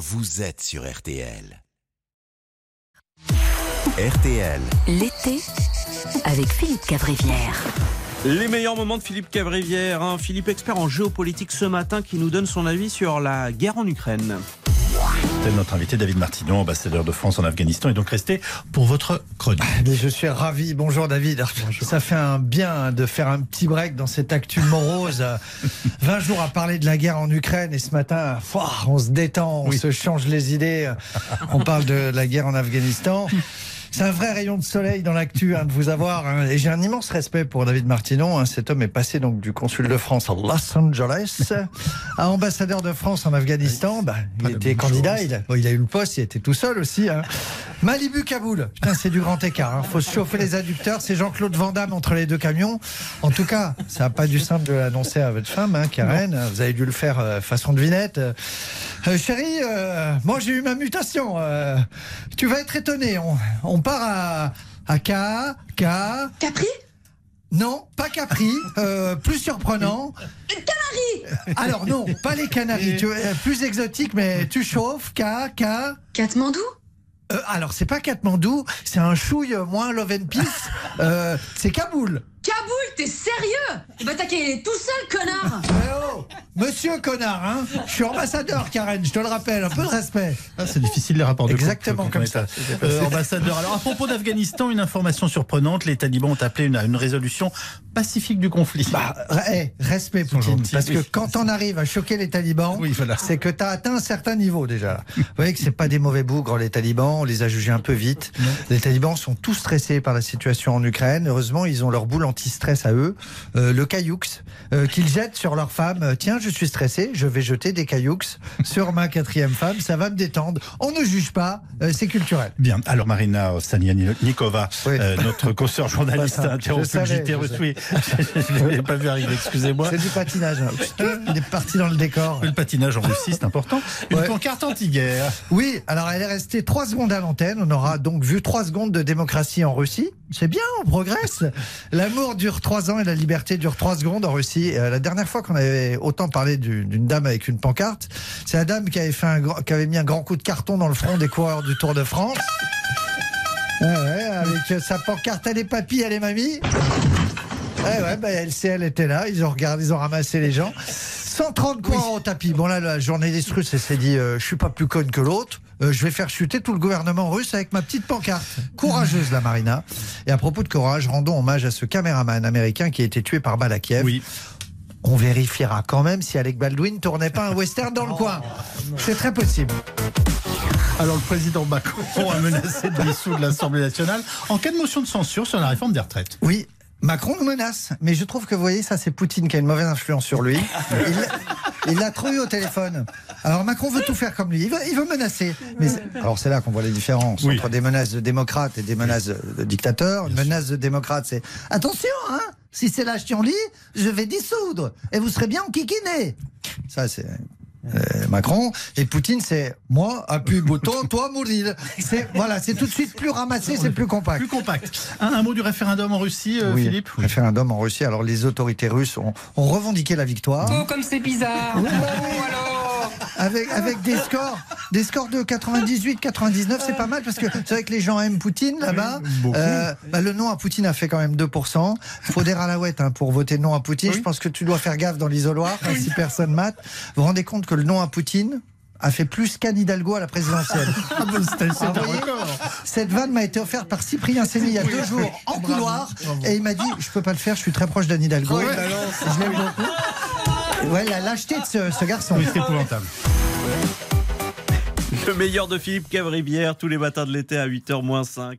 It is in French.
vous êtes sur RTL. RTL. L'été avec Philippe Cavrivière. Les meilleurs moments de Philippe Cavrivière, hein. Philippe expert en géopolitique ce matin qui nous donne son avis sur la guerre en Ukraine. Notre invité David Martinon, ambassadeur de France en Afghanistan, et donc resté pour votre chronique. Mais je suis ravi. Bonjour David. Ça fait un bien de faire un petit break dans cette actu morose. 20 jours à parler de la guerre en Ukraine et ce matin, on se détend, on se change les idées. On parle de la guerre en Afghanistan. C'est un vrai rayon de soleil dans l'actu hein, de vous avoir. hein. Et j'ai un immense respect pour David Martinon. hein. Cet homme est passé donc du consul de France à Los Angeles à ambassadeur de France en Afghanistan. Bah, il était candidat. Il a, bon, il a eu le poste. Il était tout seul aussi. Malibu Kaboul. Putain, c'est du grand écart. hein. Faut se chauffer les adducteurs. C'est Jean-Claude Van Damme entre les deux camions. En tout cas, ça n'a pas dû simple de l'annoncer à votre femme, hein, Karen. Vous avez dû le faire euh, façon devinette. Euh, euh, chérie, euh, moi j'ai eu ma mutation. Euh, tu vas être étonné. On, on part à, à K, K. Capri? Non, pas Capri. euh, plus surprenant. Une Canaries Alors non, pas les Canaries. Tu, euh, plus exotique, mais tu chauffes. K, K. Katmandou? Euh, alors, c'est pas Katmandou, c'est un chouille moins love and peace. Euh, c'est Kaboul. T'es sérieux Il va t'attaquer tout seul, connard Eh oh, monsieur connard, hein Je suis ambassadeur, Karen, je te le rappelle, un peu de respect. Ah, c'est difficile les rapports de Exactement comme ça. Euh, ambassadeur. Alors à propos d'Afghanistan, une information surprenante les talibans ont appelé une, à une résolution pacifique du conflit. Bah, eh, respect, Poutine. gentils, Parce que quand on arrive à choquer les talibans, Oui, voilà. c'est que tu as atteint un certain niveau déjà. Vous voyez que c'est pas des mauvais bougres, les talibans. On les a jugés un peu vite. Les talibans sont tous stressés par la situation en Ukraine. Heureusement, ils ont leur boule anti-stress à eux. Euh, le cailloux euh, qu'ils jettent sur leur femme. Euh, Tiens, je suis stressé, je vais jeter des cailloux sur ma quatrième femme. Ça va me détendre. On ne juge pas, euh, c'est culturel. Bien. Alors Marina Stanianikova, Oui. euh, notre consoeur journaliste Bah, interrompue le JT je reçu. Oui, je ne l'ai pas vu arriver, excusez-moi. C'est du patinage. Il est parti dans le décor. Le patinage en Russie, c'est important. Une Ouais. pancarte anti-guerre. Oui, alors elle est restée trois secondes à l'antenne. On aura donc vu trois secondes de démocratie en Russie. C'est bien, on progresse. L'amour dure trois ans et la liberté dure trois secondes en Russie. Euh, la dernière fois qu'on avait autant parlé du- d'une dame avec une pancarte, c'est la dame qui avait, fait qui avait mis un grand coup de carton dans le front des coureurs du Tour de France. Ouais, avec euh, sa pancarte, elle est papy, elle est mamie. Ouais, ouais, bah, LCL était là, ils ont regardé, ils ont ramassé les gens. 130 points au tapis. Bon, là, la journaliste russe, elle s'est dit, euh, je suis pas plus conne que l'autre. Euh, je vais faire chuter tout le gouvernement russe avec ma petite pancarte. Courageuse, la Marina. Et à propos de courage, rendons hommage à ce caméraman américain qui a été tué par balle à Kiev. Oui. On vérifiera quand même si Alec Baldwin tournait pas un western dans le coin. C'est très possible. Alors le président Macron a menacé de dissoudre l'Assemblée nationale en cas de motion de censure sur la réforme des retraites. Oui, Macron nous menace. Mais je trouve que, vous voyez, ça, c'est Poutine qui a une mauvaise influence sur lui. Il l'a- trop eu au téléphone. Alors Macron veut tout faire comme lui. Il veut, il veut menacer. Mais alors c'est là qu'on voit les différences Oui. entre des menaces de démocrates et des menaces de, dictateurs. Une menace de démocrate, c'est attention, hein. Si c'est l'âge lit, je vais dissoudre et vous serez bien enquiquiné. Ça, c'est euh, Macron. Et Poutine, c'est moi, appuie bouton, toi mourir. C'est voilà, c'est tout de suite plus ramassé, c'est plus compact. Plus compact. Un, un mot du référendum en Russie, euh, Oui, Philippe? Référendum en Russie. Alors les autorités russes ont, ont revendiqué la victoire Oh, comme c'est bizarre Oh, alors avec, avec des scores, des scores de 98, 99, c'est pas mal parce que c'est vrai que les gens aiment Poutine là-bas. Euh, bah, le non à Poutine a fait quand même 2%. Faut des ralaouettes hein, pour voter non à Poutine. Je pense que tu dois faire gaffe dans l'isoloir hein, si personne mate. Vous vous rendez compte que le non à Poutine a fait plus qu'Anne Hidalgo à la présidentielle. Ah, bon, Ah, voyez. Cette vanne m'a été offerte par Cyprien Séné il y a deux jours en couloir et il m'a dit je peux pas le faire, je suis très proche d'Anne Hidalgo. Je l'aime beaucoup. Ouais, la lâcheté de ce, ce garçon. Oui, c'est épouvantable. Le meilleur de Philippe Cavrivière tous les matins de l'été à 8h moins 5.